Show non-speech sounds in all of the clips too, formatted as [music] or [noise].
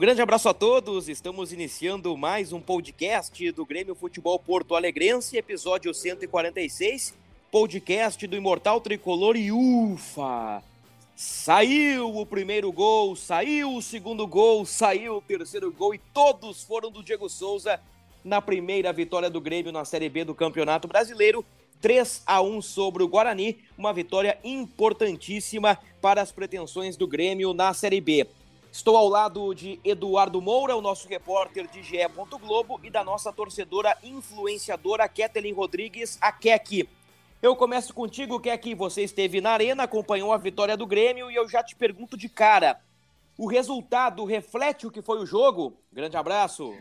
grande abraço a todos. Estamos iniciando mais um podcast do Grêmio Futebol Porto Alegrense, episódio 146, podcast do Imortal Tricolor e ufa! Saiu o primeiro gol, saiu o segundo gol, saiu o terceiro gol e todos foram do Diego Souza na primeira vitória do Grêmio na Série B do Campeonato Brasileiro. 3 a 1 sobre o Guarani, uma vitória importantíssima para as pretensões do Grêmio na Série B. Estou ao lado de Eduardo Moura, o nosso repórter de GE. Globo, e da nossa torcedora influenciadora Kathleen Rodrigues, a Kek. Eu começo contigo, Kek. Você esteve na arena, acompanhou a vitória do Grêmio e eu já te pergunto de cara: o resultado reflete o que foi o jogo? Grande abraço.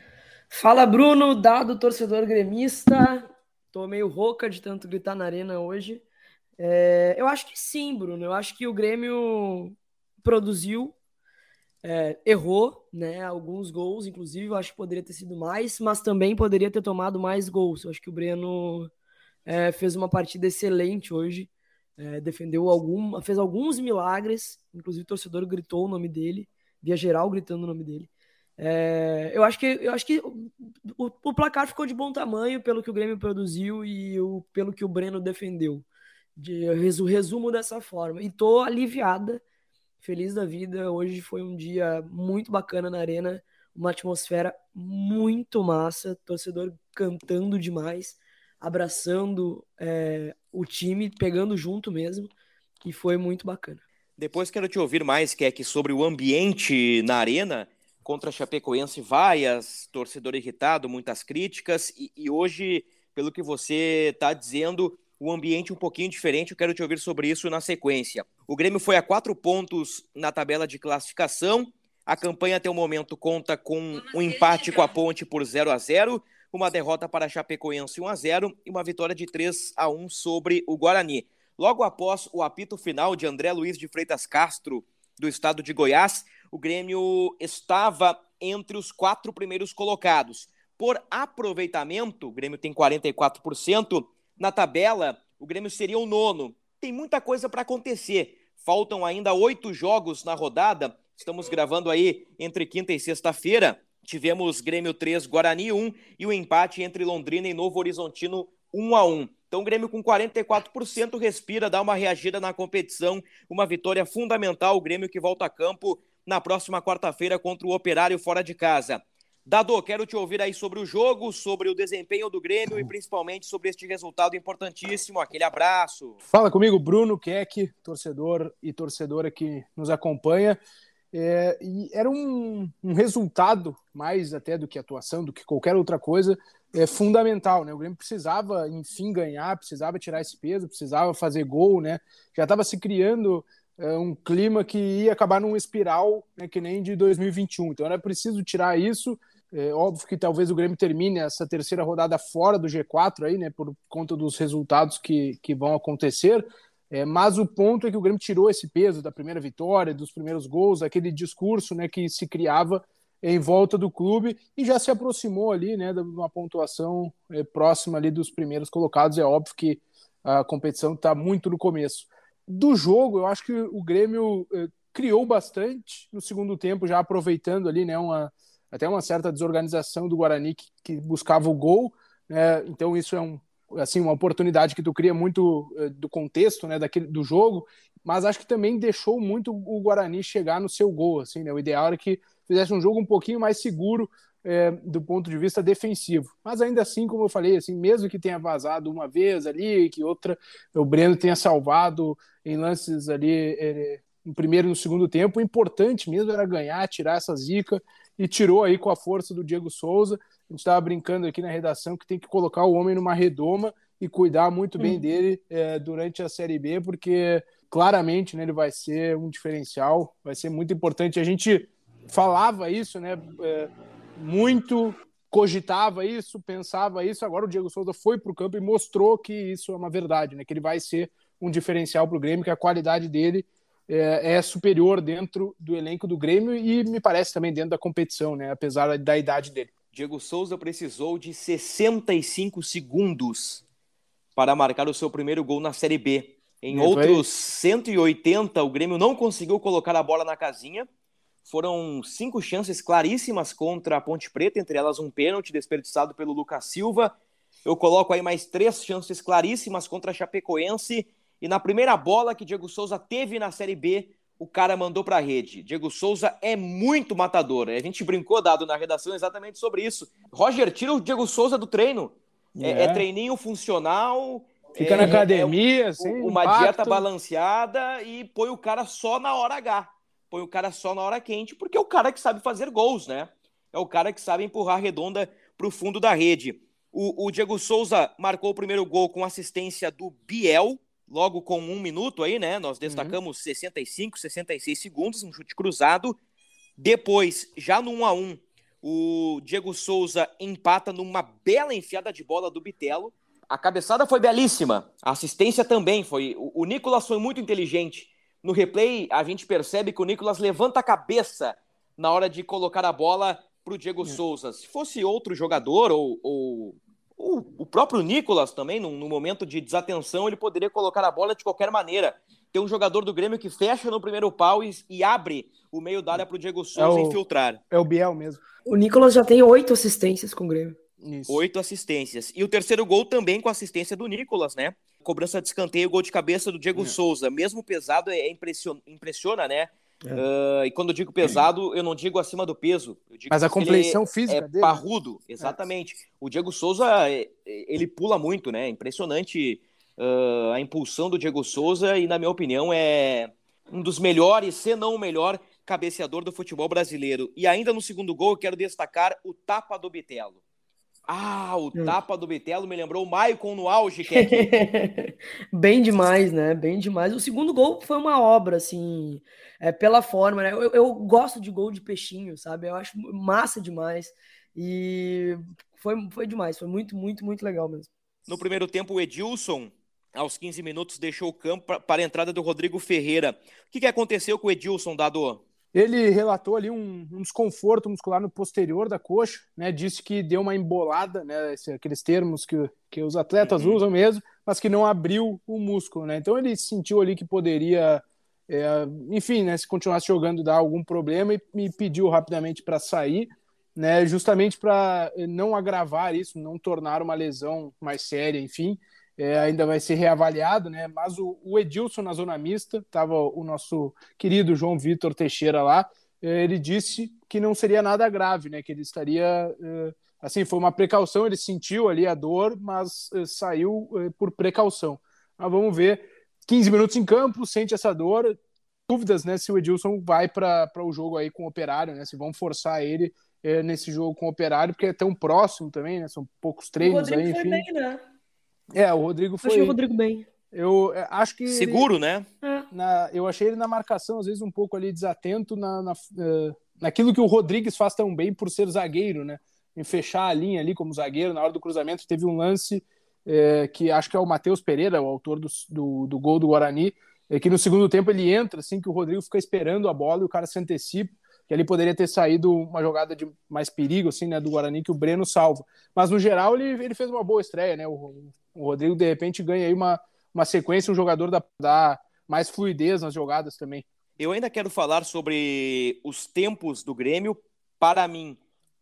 Fala, Bruno, dado torcedor gremista. Tô meio rouca de tanto gritar na arena hoje. É, eu acho que sim, Bruno. Eu acho que o Grêmio produziu é, errou, né? Alguns gols, inclusive, eu acho que poderia ter sido mais, mas também poderia ter tomado mais gols. Eu acho que o Breno é, fez uma partida excelente hoje, é, defendeu algum, fez alguns milagres, inclusive o torcedor gritou o nome dele, via geral gritando o nome dele. É, eu acho que eu acho que o, o, placar ficou de bom tamanho pelo que o Grêmio produziu e o, pelo que o Breno defendeu. De, resumo dessa forma. E tô aliviada feliz da vida. Hoje foi um dia muito bacana na arena, uma atmosfera muito massa, torcedor cantando demais, abraçando é, o time, pegando junto mesmo, e foi muito bacana. Depois quero te ouvir mais, Keck, sobre o ambiente na arena contra a Chapecoense, vaias, torcedor irritado, muitas críticas, e, e hoje, pelo que você está dizendo, o ambiente um pouquinho diferente. Eu quero te ouvir sobre isso na sequência. O Grêmio foi a quatro pontos na tabela de classificação. A campanha até o momento conta com um empate com a Ponte por 0 a 0 uma derrota para a Chapecoense 1 a 0 e uma vitória de 3 a 1 sobre o Guarani. Logo após o apito final de André Luiz de Freitas Castro, do estado de Goiás, o Grêmio estava entre os quatro primeiros colocados. Por aproveitamento, o Grêmio tem 44%, na tabela, o Grêmio seria o nono. Tem muita coisa para acontecer. Faltam ainda oito jogos na rodada. Estamos gravando aí entre quinta e sexta-feira. Tivemos Grêmio 3, Guarani 1 e o empate entre Londrina e Novo Horizontino 1 a 1. Então o Grêmio com 44% respira, dá uma reagida na competição, uma vitória fundamental, o Grêmio que volta a campo na próxima quarta-feira contra o Operário fora de casa. Dado, quero te ouvir aí sobre o jogo, sobre o desempenho do Grêmio e principalmente sobre este resultado importantíssimo. Aquele abraço. Fala comigo, Bruno Keck, torcedor e torcedora que nos acompanha. É, e era um, um, resultado, mais até do que atuação, do que qualquer outra coisa, é fundamental. Né? O Grêmio precisava, enfim, ganhar, precisava tirar esse peso, precisava fazer gol, né? Já estava se criando é, um clima que ia acabar num espiral, né, que nem de 2021. Então era preciso tirar isso é óbvio que talvez o Grêmio termine essa terceira rodada fora do G4 aí, né, por conta dos resultados que, que vão acontecer. É, mas o ponto é que o Grêmio tirou esse peso da primeira vitória, dos primeiros gols, aquele discurso né, que se criava em volta do clube e já se aproximou ali, né, de uma pontuação é, próxima ali dos primeiros colocados. É óbvio que a competição está muito no começo. Do jogo, eu acho que o Grêmio é, criou bastante no segundo tempo, já aproveitando ali, né, uma até uma certa desorganização do Guarani que, que buscava o gol, né? então isso é um, assim, uma oportunidade que tu cria muito uh, do contexto né, daquele, do jogo, mas acho que também deixou muito o Guarani chegar no seu gol. Assim, né? O ideal era que fizesse um jogo um pouquinho mais seguro é, do ponto de vista defensivo. Mas ainda assim, como eu falei, assim, mesmo que tenha vazado uma vez ali, que outra o Breno tenha salvado em lances ali é, no primeiro e no segundo tempo, o importante mesmo era ganhar, tirar essa zica e tirou aí com a força do Diego Souza. A gente estava brincando aqui na redação que tem que colocar o homem numa redoma e cuidar muito bem hum. dele é, durante a Série B, porque claramente né, ele vai ser um diferencial, vai ser muito importante. A gente falava isso, né? É, muito cogitava isso, pensava isso. Agora o Diego Souza foi para o campo e mostrou que isso é uma verdade, né? Que ele vai ser um diferencial para o Grêmio, que a qualidade dele é, é, superior dentro do elenco do Grêmio e me parece também dentro da competição, né? Apesar da idade dele. Diego Souza precisou de 65 segundos para marcar o seu primeiro gol na Série B. Em e outros foi... 180, o Grêmio não conseguiu colocar a bola na casinha. Foram cinco chances claríssimas contra a Ponte Preta, entre elas um pênalti desperdiçado pelo Lucas Silva. Eu coloco aí mais três chances claríssimas contra a Chapecoense. E na primeira bola que Diego Souza teve na Série B, o cara mandou para a rede. Diego Souza é muito matador. A gente brincou, dado na redação, exatamente sobre isso. Roger, tira o Diego Souza do treino. É, é, é treininho funcional, Fica é, na academia, é, assim, uma impacto. dieta balanceada e põe o cara só na hora H. Põe o cara só na hora quente, porque é o cara que sabe fazer gols, né? É o cara que sabe empurrar a redonda para o fundo da rede. O, o, Diego Souza marcou o primeiro gol com assistência do Biel, logo com um minuto aí, né? Nós uhum. destacamos uhum. 65, 66 segundos, um chute cruzado. Depois, já no 1 a 1 o Diego Souza empata numa bela enfiada de bola do Bitelo. A cabeçada foi belíssima, a assistência também foi. O, o Nicolas foi muito inteligente. No replay, a gente percebe que o Nicolas levanta a cabeça na hora de colocar a bola para o Diego é. Souza. Se fosse outro jogador, ou, ou, ou, o próprio Nicolas também, no, no momento de desatenção, ele poderia colocar a bola de qualquer maneira. Tem um jogador do Grêmio que fecha no primeiro pau e, e abre o meio da área para o Diego Souza é o, infiltrar. É o Biel mesmo. O Nicolas já tem oito assistências com o Grêmio. Isso. Oito assistências. E o terceiro gol também com assistência do Nicolas, né? Cobrança de escanteio, gol de cabeça do Diego é. Souza. Mesmo pesado, é impressiona, impressiona né? É. Uh, e quando eu digo pesado, eu não digo acima do peso. Mas a compreensão física é dele. parrudo, exatamente. É. O Diego Souza, é, ele pula muito, né? Impressionante uh, a impulsão do Diego Souza e, na minha opinião, é um dos melhores, se não o melhor, cabeceador do futebol brasileiro. E ainda no segundo gol, eu quero destacar o tapa do Bitelo. Ah, o hum. tapa do Bitelo me lembrou o Maicon no auge, [laughs] Bem demais, né? Bem demais. O segundo gol foi uma obra, assim, é, pela forma, né? Eu, eu gosto de gol de peixinho, sabe? Eu acho massa demais. E foi, foi demais, foi muito, muito, muito legal mesmo. No primeiro tempo, o Edilson, aos 15 minutos, deixou o campo para a entrada do Rodrigo Ferreira. O que, que aconteceu com o Edilson, Dado? Ele relatou ali um, um, desconforto muscular no posterior da coxa, né? Disse que deu uma embolada, né? Esse, aqueles termos que, que os atletas uhum. usam mesmo, mas que não abriu o músculo, né? Então ele sentiu ali que poderia, é, enfim, né? Se continuasse jogando dar algum problema e me pediu rapidamente para sair, né? Justamente para não agravar isso, não tornar uma lesão mais séria, enfim é, ainda vai ser reavaliado, né? Mas o, o Edilson na zona mista, estava o nosso querido João Vitor Teixeira lá, é, ele disse que não seria nada grave, né? Que ele estaria é, assim, foi uma precaução, ele sentiu ali a dor, mas é, saiu por precaução. Mas vamos ver, 15 minutos em campo, sente essa dor, dúvidas, né? Se o Edilson vai para o jogo aí com o Operário, né? Se vão forçar ele nesse jogo com o Operário, porque é tão próximo também, né? São poucos treinos aí, enfim. Bem, né? É, o Rodrigo foi. Achei o Rodrigo bem. Eu é, acho que. Seguro, ele, né? É. Na, eu achei ele na marcação, às vezes, um pouco ali desatento na, na, uh, naquilo que o Rodrigues faz tão bem por ser zagueiro, né? Em fechar a linha ali como zagueiro, na hora do cruzamento, teve um lance é, que acho que é o Matheus Pereira, o autor do, do, do gol do Guarani, é que no segundo tempo ele entra, assim, que o Rodrigo fica esperando a bola e o cara se antecipa que ali poderia ter saído uma jogada de mais perigo, assim, né, do Guarani, que o Breno salva. Mas, no geral, ele, ele fez uma boa estreia, né, o, o Rodrigo, de repente, ganha aí uma, uma sequência, um jogador da, da mais fluidez nas jogadas também. Eu ainda quero falar sobre os tempos do Grêmio. Para mim,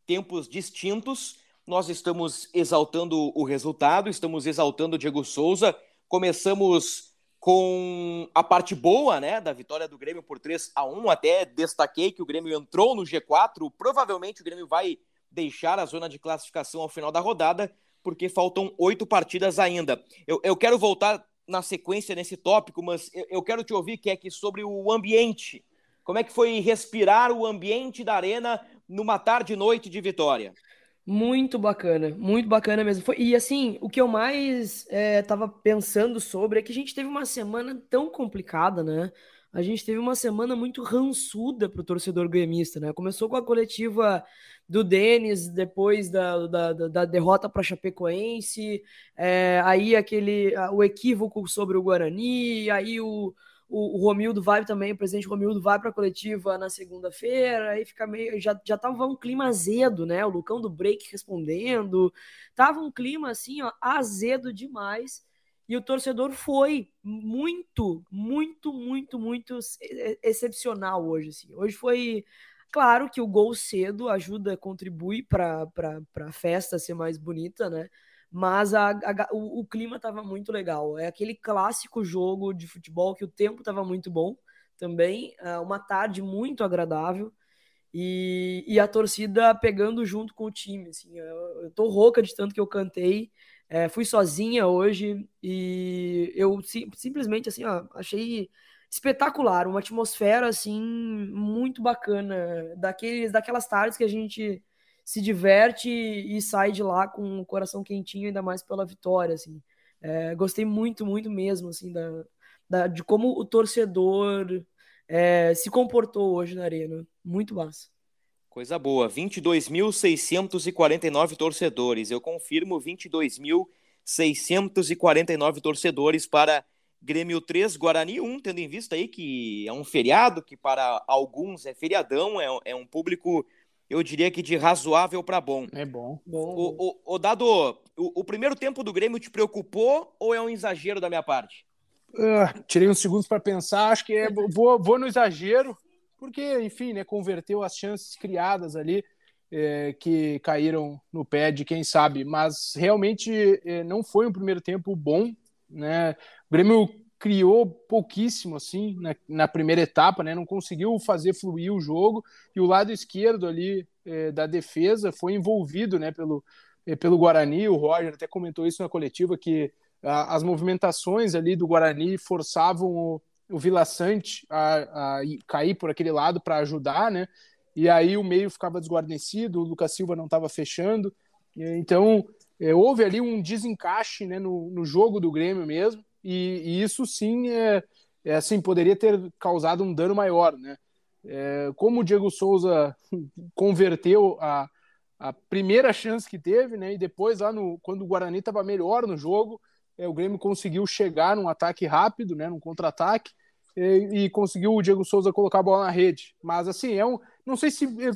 tempos distintos. Nós estamos exaltando o resultado, estamos exaltando o Diego Souza. Começamos com a parte boa, né, da vitória do Grêmio por 3 a 1, até destaquei que o Grêmio entrou no G4, provavelmente o Grêmio vai deixar a zona de classificação ao final da rodada, porque faltam oito partidas ainda. Eu, eu quero voltar na sequência nesse tópico, mas eu, eu quero te ouvir, que é que sobre o ambiente. Como é que foi respirar o ambiente da arena numa tarde e noite de vitória? Muito bacana, muito bacana mesmo. Foi, e assim, o que eu mais estava é, pensando sobre é que a gente teve uma semana tão complicada, né? A gente teve uma semana muito rançuda para o torcedor gremista, né? Começou com a coletiva do Denis depois da, da, da derrota para Chapecoense, é, aí aquele o equívoco sobre o Guarani, aí o, o, o Romildo vai também, o presidente Romildo vai para a coletiva na segunda-feira, aí fica meio. Já, já tava um clima azedo, né? O Lucão do Break respondendo. Tava um clima assim, ó, azedo demais. E o torcedor foi muito, muito, muito, muito excepcional hoje. Assim. Hoje foi. Claro que o gol cedo ajuda, contribui para a festa ser mais bonita, né? mas a, a, o, o, clima estava muito legal. É aquele clássico jogo de futebol que o tempo estava muito bom também, é uma tarde muito agradável e, e, a torcida pegando junto com o time. Assim, eu, eu tô rouca de tanto que eu cantei. É, fui sozinha hoje e eu sim, simplesmente assim, ó, achei espetacular, uma atmosfera assim muito bacana, daqueles, daquelas tardes que a gente se diverte e sai de lá com o coração quentinho, ainda mais pela vitória, assim. É, gostei muito, muito mesmo, assim, da, da de como o torcedor é, se comportou hoje na arena. Muito massa. Coisa boa, 22.649 torcedores. Eu confirmo 22.649 torcedores para Grêmio 3, Guarani 1, tendo em vista aí que é um feriado, que para alguns é feriadão, é, é um público eu diria que de razoável para bom. É bom. O, o, o Dado, o, o, primeiro tempo do Grêmio te preocupou ou é um exagero da minha parte? Uh, tirei uns segundos para pensar, acho que é, vou, vou no exagero, porque, enfim, né, converteu as chances criadas ali, é, que caíram no pé de quem sabe, mas realmente é, não foi um primeiro tempo bom, né? O Grêmio criou pouquíssimo assim na, na, primeira etapa, né? Não conseguiu fazer fluir o jogo e o lado esquerdo ali é, da defesa foi envolvido, né? Pelo é, pelo Guarani. O Roger até comentou isso na coletiva que a, as movimentações ali do Guarani forçavam o, o Vila Sante a, a cair por aquele lado para ajudar, né? E aí o meio ficava desguarnecido, o Lucas Silva não estava fechando. Então é, houve ali um desencaixe né, no, no jogo do Grêmio mesmo e, e isso sim é, é, assim poderia ter causado um dano maior, né? É, como o Diego Souza [laughs] converteu a, a primeira chance que teve, né? E depois lá no quando o Guarani estava melhor no jogo, é, o Grêmio conseguiu chegar num ataque rápido, né? Num contra-ataque e, e, conseguiu o Diego Souza colocar a bola na rede. Mas assim é um, não sei se é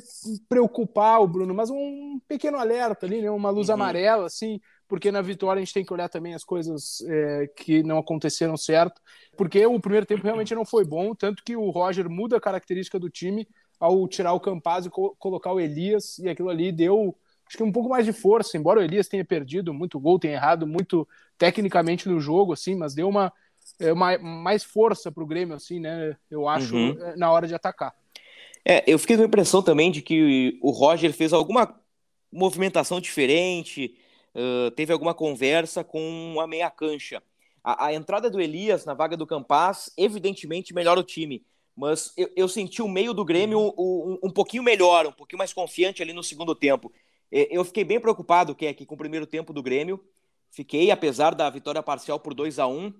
preocupar o Bruno, mas um pequeno alerta ali, né? Uma luz uhum. amarela, assim porque na vitória a gente tem que olhar também as coisas é, que não aconteceram certo, porque o primeiro tempo realmente não foi bom, tanto que o Roger muda a característica do time ao tirar o Campaz e co colocar o Elias, e aquilo ali deu acho que um pouco mais de força, embora o Elias tenha perdido muito gol, tenha errado muito tecnicamente no jogo, assim, mas deu uma, é, uma mais força para o Grêmio, assim, né? Eu acho, uhum. É, na hora de atacar. É, eu fiquei com a impressão também de que o Roger fez alguma movimentação diferente, uh, teve alguma conversa com a meia cancha. A, a, entrada do Elias na vaga do Campas, evidentemente, melhora o time. Mas eu, eu senti o meio do Grêmio um, um, pouquinho melhor, um pouquinho mais confiante ali no segundo tempo. Eu fiquei bem preocupado que aqui com o primeiro tempo do Grêmio. Fiquei, apesar da vitória parcial por 2 a 1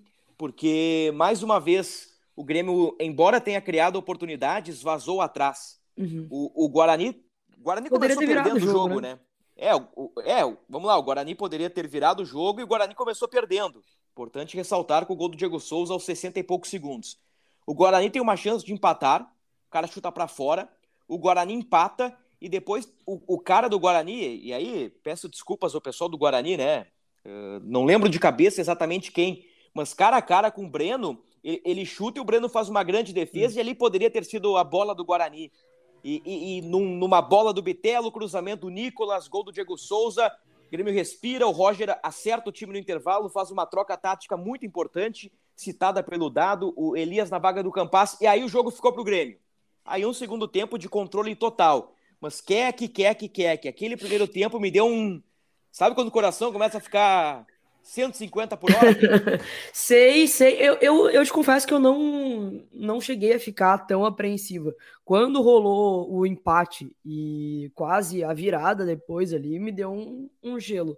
porque, mais uma vez, o Grêmio, embora tenha criado oportunidades, vazou atrás. Uhum. O, o Guarani, Guarani começou perdendo o jogo, jogo né? né? É, o, é, vamos lá, o Guarani poderia ter virado o jogo e o Guarani começou perdendo. Importante ressaltar com o gol do Diego Souza aos 60 e poucos segundos. O Guarani tem uma chance de empatar, o cara chuta para fora, o Guarani empata e depois o, o, cara do Guarani, e aí peço desculpas ao pessoal do Guarani, né? Uh, não lembro de cabeça exatamente quem, mas cara a cara com o Breno, ele, ele chuta e o Breno faz uma grande defesa hum. e ali poderia ter sido a bola do Guarani. E, e, e num, numa bola do Bitelo, cruzamento do Nicolas, gol do Diego Souza. Grêmio respira, o Roger acerta o time no intervalo, faz uma troca tática muito importante, citada pelo dado, o Elias na vaga do Campas, e aí o jogo ficou pro Grêmio. Aí um segundo tempo de controle total. Mas quer que, quer que, quer que. Aquele primeiro tempo me deu um. Sabe quando o coração começa a ficar 150 por hora? [laughs] sei, sei. Eu, eu, eu te confesso que eu não, não cheguei a ficar tão apreensiva. Quando rolou o empate e quase a virada depois ali, me deu um, um gelo.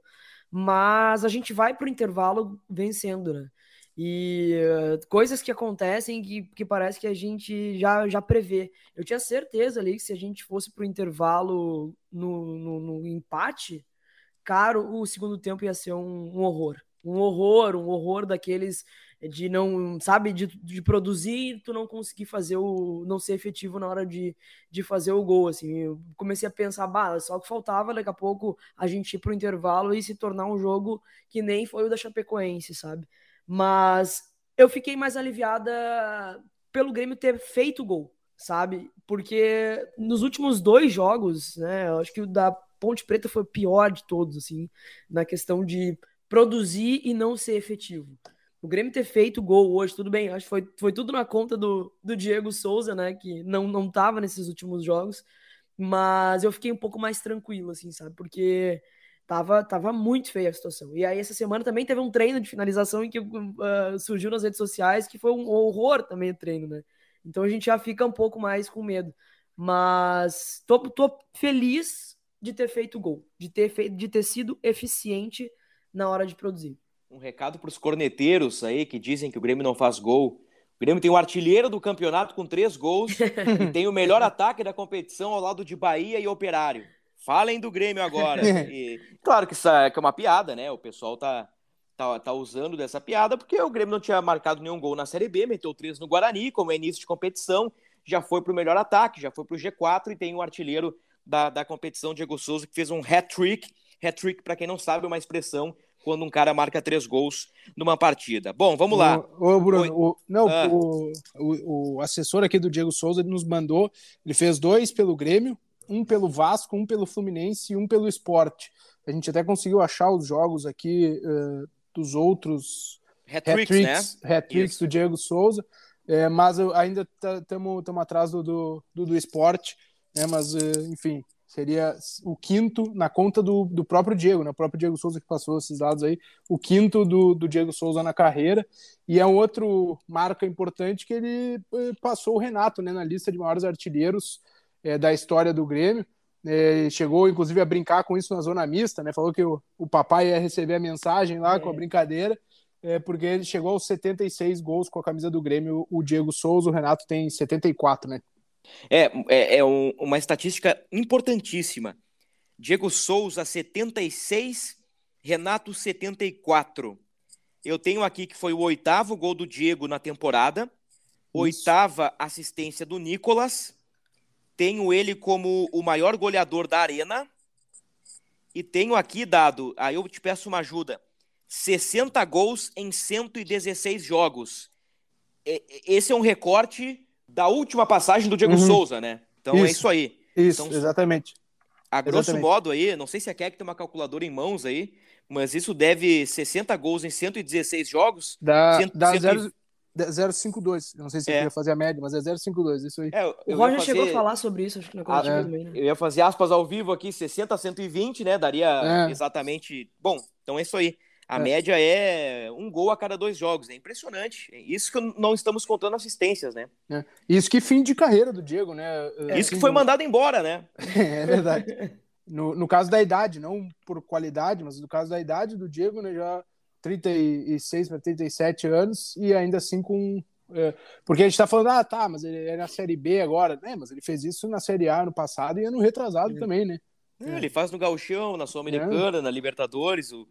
Mas a gente vai para o intervalo vencendo, né? E uh, coisas que acontecem que, que parece que a gente já, já prevê. Eu tinha certeza ali que se a gente fosse para o intervalo no, no, no empate, caro, o segundo tempo ia ser um, um, horror. Um horror, um horror daqueles de não, sabe, de, de produzir tu não conseguir fazer o. não ser efetivo na hora de, de fazer o gol. Assim, eu comecei a pensar, bah, só que faltava daqui a pouco a gente ir pro intervalo e se tornar um jogo que nem foi o da Chapecoense, sabe? Mas eu fiquei mais aliviada pelo Grêmio ter feito gol, sabe? Porque nos últimos dois jogos, né, eu acho que o da Ponte Preta foi o pior de todos, assim, na questão de produzir e não ser efetivo. O Grêmio ter feito gol hoje, tudo bem, acho que foi, foi tudo na conta do, do Diego Souza, né, que não, não tava nesses últimos jogos, mas eu fiquei um pouco mais tranquilo, assim, sabe, porque tava, tava muito feia a situação. E aí essa semana também teve um treino de finalização em que uh, surgiu nas redes sociais, que foi um horror também o treino, né, então a gente já fica um pouco mais com medo. Mas tô, tô feliz de ter feito gol, de ter, feito, de ter sido eficiente na hora de produzir. Um recado para os corneteiros aí que dizem que o Grêmio não faz gol. O Grêmio tem o artilheiro do campeonato com três gols [laughs] e tem o melhor ataque da competição ao lado de Bahia e Operário. Falem do Grêmio agora. [laughs] E, claro que isso é, que é uma piada, né? O pessoal tá, tá, tá usando dessa piada porque o Grêmio não tinha marcado nenhum gol na Série B, meteu três no Guarani, como é início de competição, já foi para o melhor ataque, já foi para o G4 e tem um artilheiro da, da competição, Diego Souza, que fez um hat-trick. Hat-trick, para quem não sabe, é uma expressão quando um cara marca três gols numa partida. Bom, vamos lá. Ô, Bruno, o, não, ah. o, o, o, assessor aqui do Diego Souza nos mandou, ele fez dois pelo Grêmio, um pelo Vasco, um pelo Fluminense e um pelo Esporte. A gente até conseguiu achar os jogos aqui uh, dos outros hat-tricks né? hat do Diego Souza, é, mas ainda estamos atrás do, do, do, do Esporte né? Mas, eh, enfim, seria o quinto na conta do, do próprio Diego, né? O próprio Diego Souza que passou esses dados aí, o quinto do, do Diego Souza na carreira. E é um outro marca importante que ele eh, passou o Renato, né? Na lista de maiores artilheiros é, da história do Grêmio. É, chegou, inclusive, a brincar com isso na zona mista, né? Falou que o, o papai ia receber a mensagem lá é. com a brincadeira. É, porque ele chegou aos 76 gols com a camisa do Grêmio, o Diego Souza, o Renato tem 74, né? É, é, é um, uma estatística importantíssima. Diego Souza, 76, Renato, 74. Eu tenho aqui que foi o oitavo gol do Diego na temporada, oitava assistência do Nicolas. Tenho ele como o maior goleador da arena. E tenho aqui dado, aí eu te peço uma ajuda: 60 gols em 116 jogos. Esse é um recorte da última passagem do Diego uhum. Souza, né? Então é isso. é isso aí. Isso, então, exatamente. A grosso exatamente. modo aí, não sei se a Keck tem uma calculadora em mãos aí, mas isso deve 60 gols em 116 jogos. Dá, 100, dá 100... 052. Não sei se é. eu ia fazer a média, mas é 052, isso aí. É, o Roger fazer... chegou a falar sobre isso, acho que na ah, é. também, né? Eu ia fazer aspas ao vivo aqui, 60 a 120, né? Daria é. exatamente. Bom, então é isso aí. A é. média é um gol a cada dois jogos. É impressionante. Isso que não estamos contando assistências, né? É. Isso que fim de carreira do Diego, né? É, Isso que foi mandado embora, né? [laughs] é verdade. No, no caso da idade, não por qualidade, mas no caso da idade do Diego, né? Já 36 para 37 anos e ainda assim com. É, porque a gente tá falando, ah, tá, mas ele é na Série B agora. né? mas ele fez isso na Série A no passado e ano retrasado também, né? É, ele faz no Gauchão, na Sul-Americana, na Libertadores. O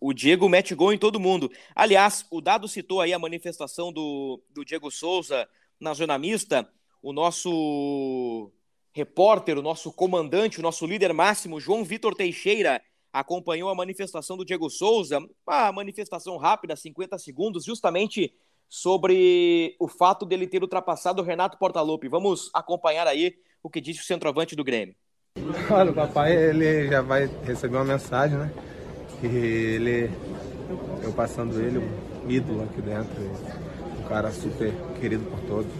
o, Diego mete gol em todo mundo. Aliás, o Dado citou aí a manifestação do, do Diego Souza na zona mista. O nosso repórter, o nosso comandante, o nosso líder máximo, João Vitor Teixeira, acompanhou a manifestação do Diego Souza. Uma manifestação rápida, 50 segundos, justamente sobre o fato dele ter ultrapassado o Renato Portaluppi. Vamos acompanhar aí o que disse o centroavante do Grêmio. Olha, o papai ele já vai receber uma mensagem, né? Que ele, eu passando ele, um ídolo aqui dentro, um cara super querido por todos.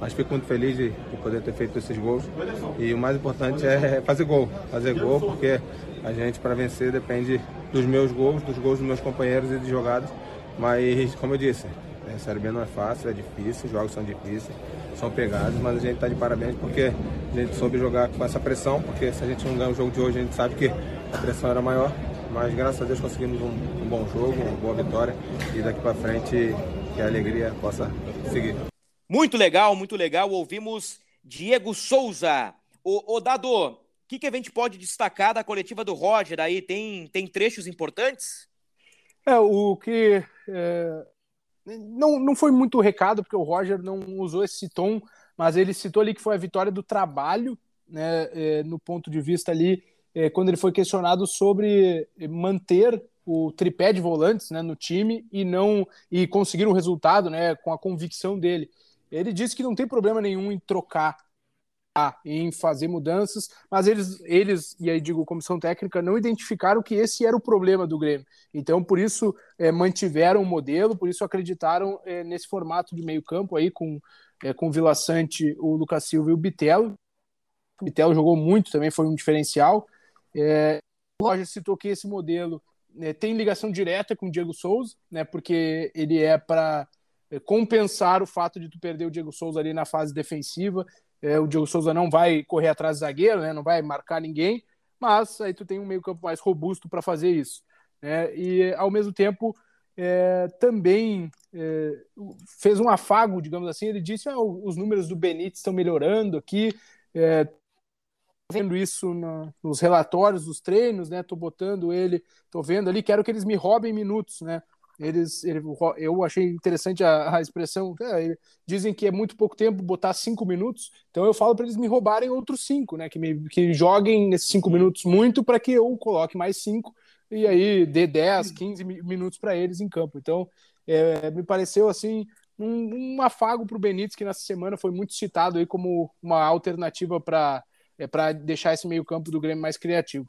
Mas fico muito feliz de, de, poder ter feito esses gols. E o mais importante é fazer gol. Fazer gol, porque a gente, para vencer, depende dos meus gols, dos gols dos meus companheiros e de jogadas. Mas, como eu disse, a Série B não é fácil, é difícil, os jogos são difíceis, são pegados, mas a gente está de parabéns porque a gente soube jogar com essa pressão, porque se a gente não ganha o jogo de hoje, a gente sabe que a pressão era maior. Mas graças a Deus conseguimos um, um bom jogo, uma boa vitória e daqui para frente que a alegria possa seguir. Muito legal, muito legal. Ouvimos Diego Souza. O, o Dado, o que, que a gente pode destacar da coletiva do Roger aí? Tem, tem trechos importantes? É, o que é, não, não foi muito recado, porque o Roger não usou esse tom, mas ele citou ali que foi a vitória do trabalho, né, é, no ponto de vista ali, é, quando ele foi questionado sobre manter o tripé de volantes né, no time e não e conseguir um resultado né, com a convicção dele. Ele disse que não tem problema nenhum em trocar em fazer mudanças, mas eles, eles, e aí digo comissão técnica, não identificaram que esse era o problema do Grêmio. Então, por isso, é, mantiveram o modelo, por isso acreditaram é, nesse formato de meio campo aí, com, com o Vila Sante, o Lucas Silva e o Bitelo. O Bitelo jogou muito, também foi um diferencial. É, o Roger citou que esse modelo é, tem ligação direta com o Diego Souza, né, porque ele é para é, compensar o fato de tu perder o Diego Souza ali na fase defensiva é, o Diego Souza não vai correr atrás do zagueiro, né? não vai marcar ninguém, mas aí tu tem um meio-campo mais robusto para fazer isso. Né? E ao mesmo tempo é, também é, fez um afago, digamos assim. Ele disse: ah, os números do Benítez estão melhorando aqui. É, vendo isso na, nos relatórios dos treinos, né? Tô botando ele, tô vendo ali, quero que eles me roubem minutos, né? Eles, ele, eu achei interessante a, a expressão. É, dizem que é muito pouco tempo botar cinco minutos, então eu falo para eles me roubarem outros cinco, né? Que, me, que joguem nesses cinco minutos muito para que eu coloque mais cinco e aí dê 10, 15 minutos para eles em campo. Então, é, me pareceu assim um, um afago para o Benítez, que nessa semana foi muito citado aí como uma alternativa para é, para deixar esse meio-campo do Grêmio mais criativo.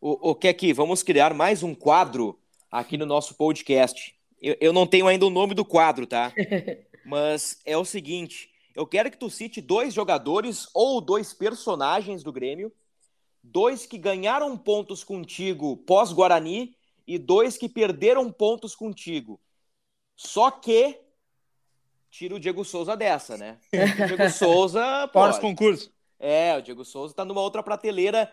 O, o Keki, vamos criar mais um quadro aqui no nosso podcast. Eu, eu não tenho ainda o nome do quadro, tá? [laughs] Mas é o seguinte: eu quero que tu cite dois jogadores ou dois personagens do Grêmio, dois que ganharam pontos contigo pós-Guarani e dois que perderam pontos contigo. Só que tira o Diego Souza dessa, né? [laughs] O Diego Souza. Para os concursos. É, o Diego Souza tá numa outra prateleira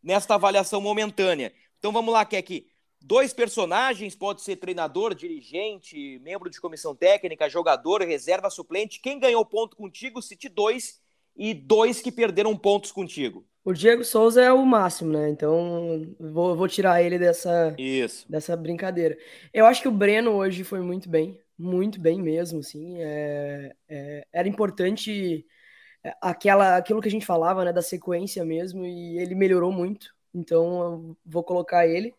nesta avaliação momentânea. Então vamos lá, Kek. Dois personagens, pode ser treinador, dirigente, membro de comissão técnica, jogador, reserva, suplente. Quem ganhou ponto contigo, cite dois e dois que perderam pontos contigo. O Diego Souza é o máximo, né? Então vou, vou tirar ele dessa, Isso. dessa brincadeira. Eu acho que o Breno hoje foi muito bem, muito bem mesmo, assim. É, é, era importante aquela, aquilo que a gente falava, né, da sequência mesmo, e ele melhorou muito. Então eu vou colocar ele.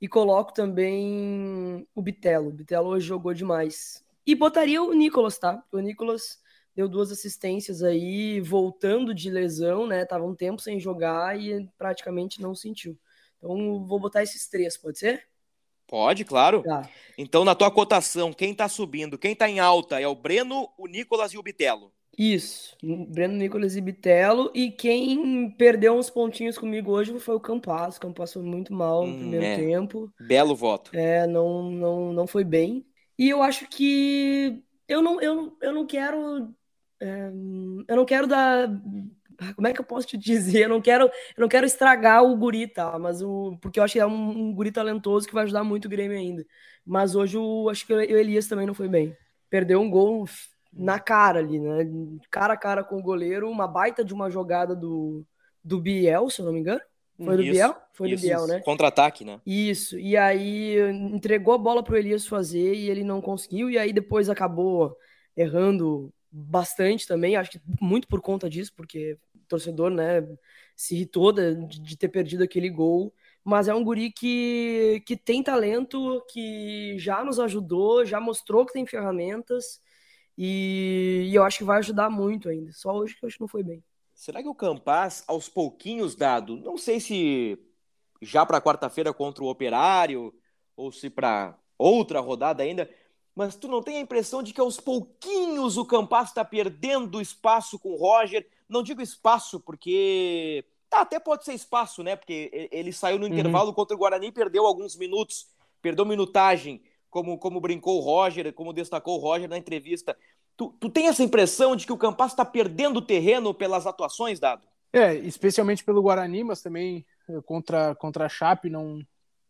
E coloco também o Bitelo. O Bitelo hoje jogou demais. E botaria o Nicolas, tá? O Nicolas deu duas assistências aí, voltando de lesão, né? Tava um tempo sem jogar e praticamente não sentiu. Então vou botar esses três, pode ser? Pode, claro. Tá. Então, na tua cotação, quem tá subindo, quem tá em alta é o Breno, o Nicolas e o Bitelo. Isso, Breno Nicolas e Bitelo. E quem perdeu uns pontinhos comigo hoje foi o Campas. O Campas foi muito mal no Hum, primeiro é. tempo. Belo voto. É, não, não, não foi bem. E eu acho que eu não, eu, eu não quero. é, eu não quero dar. Como é que eu posso te [laughs] dizer? Eu não quero, eu não quero estragar o guri, tá? Mas o, porque eu acho que é um, um guri talentoso que vai ajudar muito o Grêmio ainda. Mas hoje eu acho que o Elias também não foi bem. Perdeu um gol na cara ali, né? Cara a cara com o goleiro, uma baita de uma jogada do, do Biel, se eu não me engano. Foi do Isso, Biel? Foi Isso, do Biel, né? Contra-ataque, né? Isso, e aí entregou a bola pro Elias fazer e ele não conseguiu, e aí depois acabou errando bastante também, acho que muito por conta disso, porque o torcedor, né, se irritou de, de ter perdido aquele gol, mas é um guri que, que tem talento, que já nos ajudou, já mostrou que tem ferramentas, e, e eu acho que vai ajudar muito ainda, só hoje que que não foi bem. Será que o Campas, aos pouquinhos dado, não sei se já para quarta-feira contra o Operário, ou se para outra rodada ainda, mas tu não tem a impressão de que aos pouquinhos o Campas está perdendo espaço com o Roger? Não digo espaço porque Ah, até pode ser espaço, né? Porque ele saiu no intervalo uhum. contra o Guarani perdeu alguns minutos, perdeu minutagem, como, como brincou o Roger, como destacou o Roger na entrevista. Tu, tu tem essa impressão de que o Campas está perdendo terreno pelas atuações, Dado? É, especialmente pelo Guarani, mas também eh, contra, contra a Chape, não,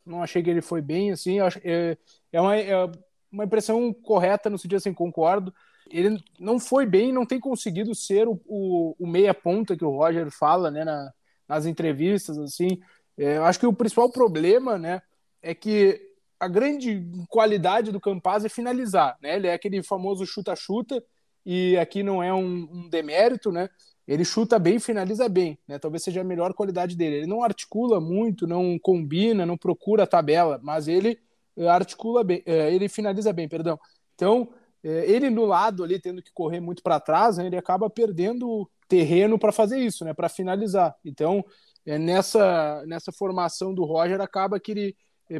não achei que ele foi bem, assim, é, é, uma, é uma impressão correta no sentido assim, concordo. Ele não foi bem, não tem conseguido ser o, o, o meia ponta que o Roger fala, né, na, nas entrevistas, assim. É, eu acho que o principal problema, né, é que a grande qualidade do Campaz é finalizar, né? Ele é aquele famoso chuta-chuta e aqui não é um, um, demérito, né? Ele chuta bem, finaliza bem, né? Talvez seja a melhor qualidade dele. Ele não articula muito, não combina, não procura a tabela, mas ele eh, articula bem, eh, ele finaliza bem, perdão. Então, eh, ele no lado ali tendo que correr muito para trás, né, ele acaba perdendo terreno para fazer isso, né, para finalizar. Então, nessa, nessa formação do Roger, acaba que ele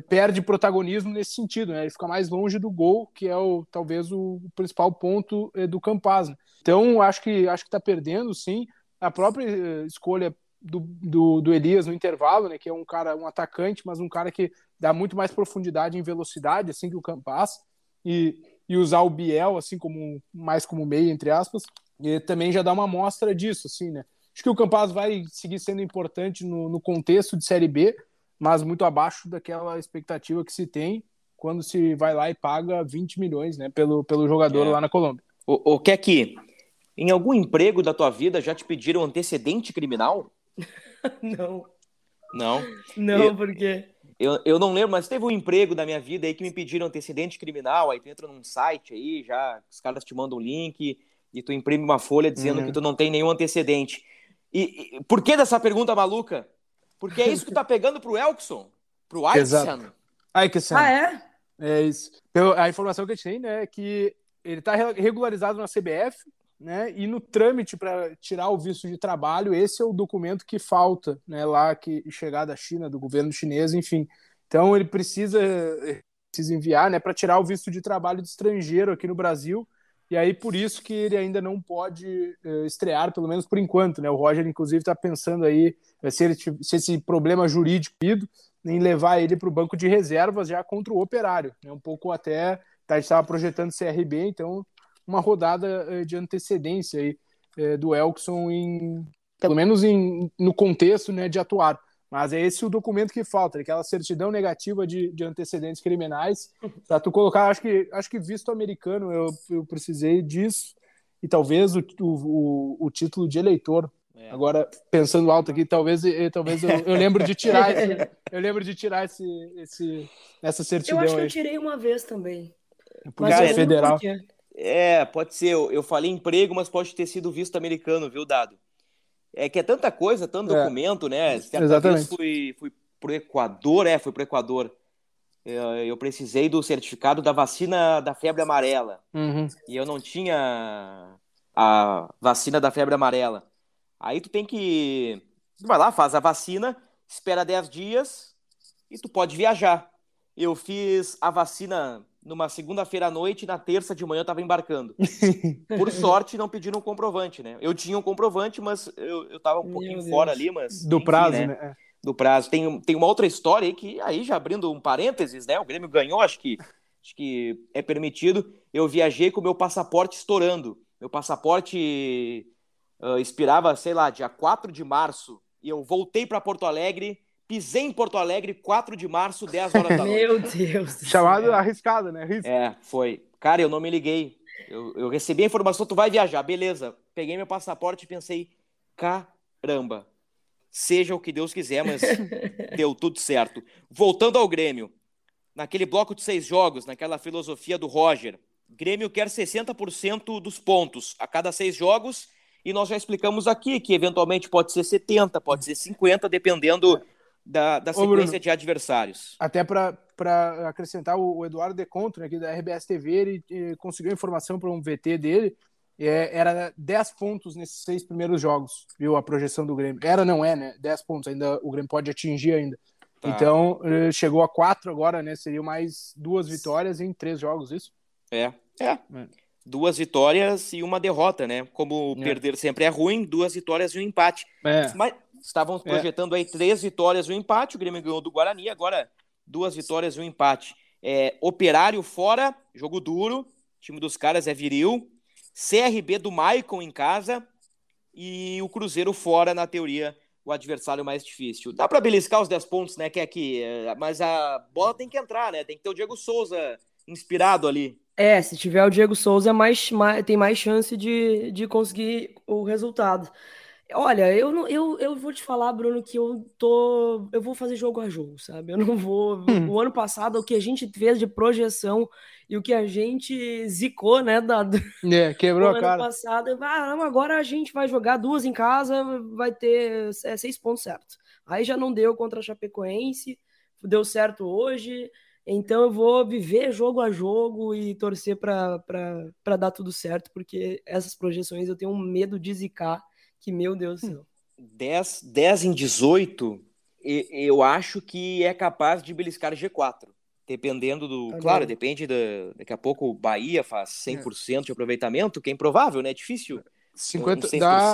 perde protagonismo nesse sentido, né? ele fica mais longe do gol, que é o, talvez o principal ponto é, do Campaz. Né? Então, acho que acho que está perdendo, sim. A própria é, escolha do, do, do, Elias no intervalo, né, que é um cara, um atacante, mas um cara que dá muito mais profundidade em velocidade, assim que o Campas, e, e usar o Biel, assim como mais como meio, entre aspas, e também já dá uma amostra disso, assim, né? Acho que o Campaz vai seguir sendo importante no, no contexto de Série B, mas muito abaixo daquela expectativa que se tem quando se vai lá e paga 20 milhões né, pelo, pelo jogador é. lá na Colômbia. O, o que em algum emprego da tua vida já te pediram antecedente criminal? [laughs] não. Não? Não, eu, por quê? Eu, eu não lembro, mas teve um emprego da minha vida aí que me pediram antecedente criminal, aí tu entra num site aí, já os caras te mandam um link e tu imprime uma folha dizendo uhum. que tu não tem nenhum antecedente. E, e, por que dessa pergunta maluca? Porque é isso que tá pegando pro Elkson, pro Aiksen. Aiksen. Ah, é? É isso. A informação que a gente tem né, é que ele está regularizado na CBF, né? E no trâmite para tirar o visto de trabalho, esse é o documento que falta, né? Lá que chegar da China, do governo chinês, enfim. Então ele precisa, precisa enviar, né? Para tirar o visto de trabalho de estrangeiro aqui no Brasil. E aí por isso que ele ainda não pode uh, estrear, pelo menos por enquanto, né? O Roger inclusive está pensando aí eh, se, ele, se esse problema jurídico em levar ele para o banco de reservas já contra o Operário, né? Um pouco até tá, estava projetando CRB, então uma rodada uh, de antecedência aí uh, do Elkson em pelo menos em, no contexto né, de atuar. Mas é esse o documento que falta, aquela certidão negativa de, de antecedentes criminais, para tu colocar, acho que, acho que visto americano eu, eu precisei disso, e talvez o, o, o título de eleitor. É. Agora, pensando alto aqui, talvez, talvez eu, eu lembro de tirar esse, [laughs] eu lembro de tirar esse, esse, essa certidão. Eu acho que aí. eu tirei uma vez também. Polícia Federal. É, pode ser. Eu, eu falei emprego, mas pode ter sido visto americano, viu, Dado? É que é tanta coisa, tanto é. documento, né? Certa Exatamente. fui, fui pro Equador, é, fui pro Equador. Eu, eu precisei do certificado da vacina da febre amarela. Uhum. E eu não tinha a vacina da febre amarela. Aí tu tem que. Tu vai lá, faz a vacina, espera 10 dias e tu pode viajar. Eu fiz a vacina numa segunda-feira à noite e na terça de manhã eu tava embarcando. [laughs] Por sorte, não pediram um comprovante, né? Eu tinha um comprovante, mas eu, eu tava um Meu pouquinho Deus. fora ali, mas. Do enfim, prazo, né? né? É. Do prazo. Tem, tem uma outra história aí que, aí já abrindo um parênteses, né? O Grêmio ganhou, acho que, acho que é permitido. Eu viajei com o meu passaporte estourando. Meu passaporte uh, expirava, sei lá, dia 4 de março. E eu voltei para Porto Alegre Pisei em Porto Alegre, 4 de março, 10 horas da [laughs] noite. Meu Deus. Chamado arriscado, né? Risco. É, foi. Cara, eu não me liguei. Eu, eu, recebi a informação, tu vai viajar, beleza. Peguei meu passaporte e pensei, caramba, seja o que Deus quiser, mas [laughs] deu tudo certo. Voltando ao Grêmio, naquele bloco de seis jogos, naquela filosofia do Roger, Grêmio quer 60% dos pontos a cada seis jogos, e nós já explicamos aqui que eventualmente pode ser 70, pode ser 50, dependendo da, da sequência Bruno, de adversários. Até para acrescentar, o, Eduardo Decontro, aqui da RBS TV, ele, ele conseguiu informação para um VT dele, é, era 10 pontos nesses seis primeiros jogos, viu? A projeção do Grêmio. Era, não é, né? 10 pontos, ainda o Grêmio pode atingir ainda. Tá. Então, chegou a quatro agora, né? Seriam mais duas vitórias em três jogos, isso? É, é. é. Duas vitórias e uma derrota, né? Como é. perder sempre é ruim, duas vitórias e um empate. É. Mas, Estavam projetando é. aí três vitórias e um empate. O Grêmio ganhou do Guarani, agora duas vitórias e um empate. É, operário fora, jogo duro. O time dos caras é viril. CRB do Maicon em casa. E o Cruzeiro fora, na teoria, o adversário mais difícil. Dá para beliscar os 10 pontos, né? Que é aqui, é, mas a bola tem que entrar, né? Tem que ter o Diego Souza inspirado ali. É, se tiver o Diego Souza, é mais, mais, tem mais chance de, de conseguir o resultado. Olha, eu, não, eu, eu vou te falar, Bruno, que eu tô. Eu vou fazer jogo a jogo, sabe? Eu não vou. Hum. O ano passado, o que a gente fez de projeção e o que a gente zicou, né? Da, é, quebrou a cara. ano passado. Ah, agora a gente vai jogar duas em casa, vai ter é, seis pontos certos. Aí já não deu contra a Chapecoense, deu certo hoje. Então eu vou viver jogo a jogo e torcer para dar tudo certo, porque essas projeções eu tenho um medo de zicar, que meu Deus do céu. 10, 10 em 18, eu acho que é capaz de beliscar G4. Dependendo do. Tá claro, depende da. Daqui a pouco o Bahia faz 100% é. de aproveitamento, que é improvável, né? É difícil. 50, um dá,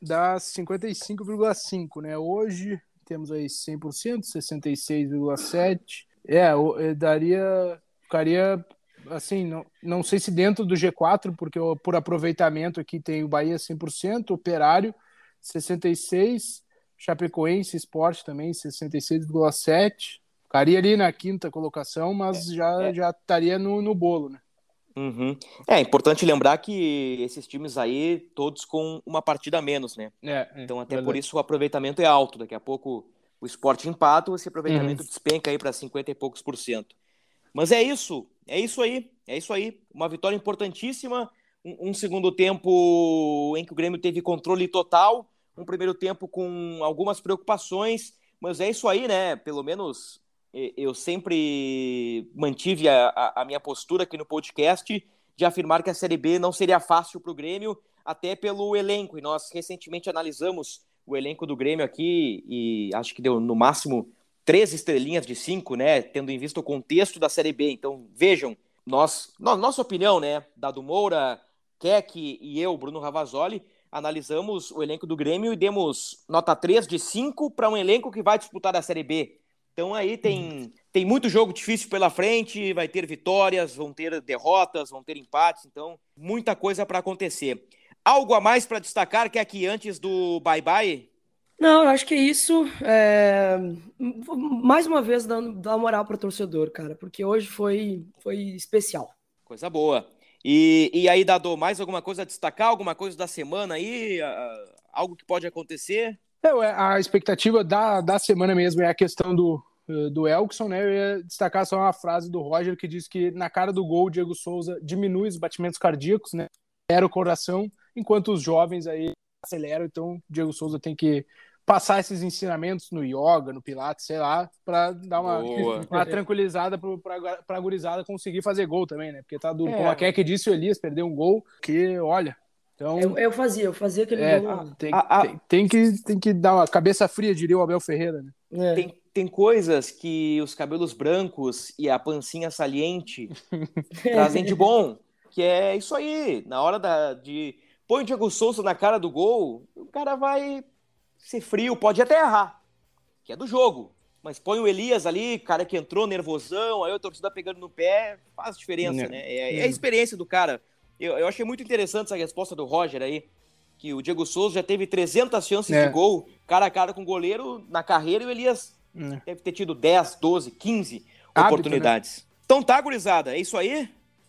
dá 55,5, né? Hoje temos aí 100%, 66,7%. É, é, daria. Ficaria assim, não, não sei se dentro do G4, porque por aproveitamento aqui tem o Bahia 100%, Operário 66%, Chapecoense Esporte também 66,7%. Ficaria ali na quinta colocação, mas é, já, é. já estaria no, no bolo, né? Uhum. É importante lembrar que esses times aí, todos com uma partida a menos, né? É, é então, até verdade. por isso o aproveitamento é alto. Daqui a pouco o esporte empata, esse aproveitamento uhum. despenca aí para 50 e poucos por cento. Mas é isso, é isso aí, é isso aí. Uma vitória importantíssima, um, um segundo tempo em que o Grêmio teve controle total, um primeiro tempo com algumas preocupações, mas é isso aí, né? Pelo menos eu sempre mantive a, a, a minha postura aqui no podcast de afirmar que a Série B não seria fácil para o Grêmio, até pelo elenco. E nós recentemente analisamos o elenco do Grêmio aqui e acho que deu no máximo três estrelinhas de cinco, né? Tendo em vista o contexto da Série B. Então, vejam, nós, no, nossa opinião, né? Dado Moura, Keck e eu, Bruno Ravazoli, analisamos o elenco do Grêmio e demos nota 3 de 5 para um elenco que vai disputar a Série B. Então aí tem, tem muito jogo difícil pela frente, vai ter vitórias, vão ter derrotas, vão ter empates, então muita coisa para acontecer. Algo a mais para destacar que aqui antes do bye-bye? Não, eu acho que é isso. É... Mais uma vez, dando, dando moral para o torcedor, cara, porque hoje foi, foi especial. Coisa boa. E, e aí, Dado, mais alguma coisa a destacar? Alguma coisa da semana aí? Algo que pode acontecer? É, a expectativa da, da semana mesmo é a questão do, do Elkson, né? Eu ia destacar só uma frase do Roger que diz que na cara do gol o Diego Souza diminui os batimentos cardíacos, né? Era o coração enquanto os jovens aí aceleram. Então, o Diego Souza tem que passar esses ensinamentos no yoga, no pilates, sei lá, para dar uma, [laughs] uma tranquilizada para a gurizada conseguir fazer gol também, né? Porque tá duro. É. Como a Keck disse, o Elias perdeu um gol que, olha, então, eu, eu, fazia, eu fazia aquele é, gol. Tem, a, a... Tem, tem, que, tem que dar uma cabeça fria, diria o Abel Ferreira, né? É. Tem, tem coisas que os cabelos brancos e a pancinha saliente [laughs] trazem de bom, que é isso aí. Na hora da, de põe o Diego Souza na cara do gol, o cara vai ser frio, pode até errar, que é do jogo. Mas põe o Elias ali, cara que entrou nervosão, aí o torcida pegando no pé, faz diferença, é. né? É, é, a experiência do cara. Eu, eu achei muito interessante essa resposta do Roger aí, que o Diego Souza já teve 300 chances é. de gol, cara a cara com o goleiro na carreira, e o Elias é. deve ter tido 10, 12, 15 Hábito, oportunidades. Né? Então tá, gurizada, é isso aí?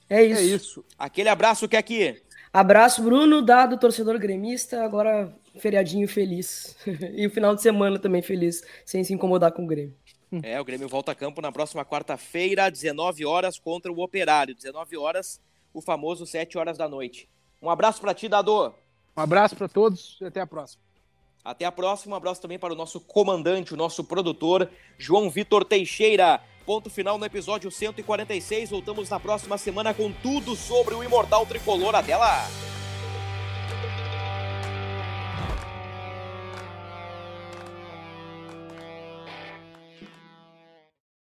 É isso. É isso. Aquele abraço que é aqui. Abraço, Bruno, dado torcedor gremista. Agora, feriadinho feliz. [laughs] e o final de semana também feliz, sem se incomodar com o Grêmio. É, o Grêmio volta a campo na próxima quarta-feira, 19 horas, contra o Operário. 19 horas, o famoso 7 horas da noite. Um abraço para ti, Dado. Um abraço para todos e até a próxima. Até a próxima. Um abraço também para o nosso comandante, o nosso produtor, João Vitor Teixeira. Ponto final no episódio 146. Voltamos na próxima semana com tudo sobre o Imortal Tricolor. Até lá!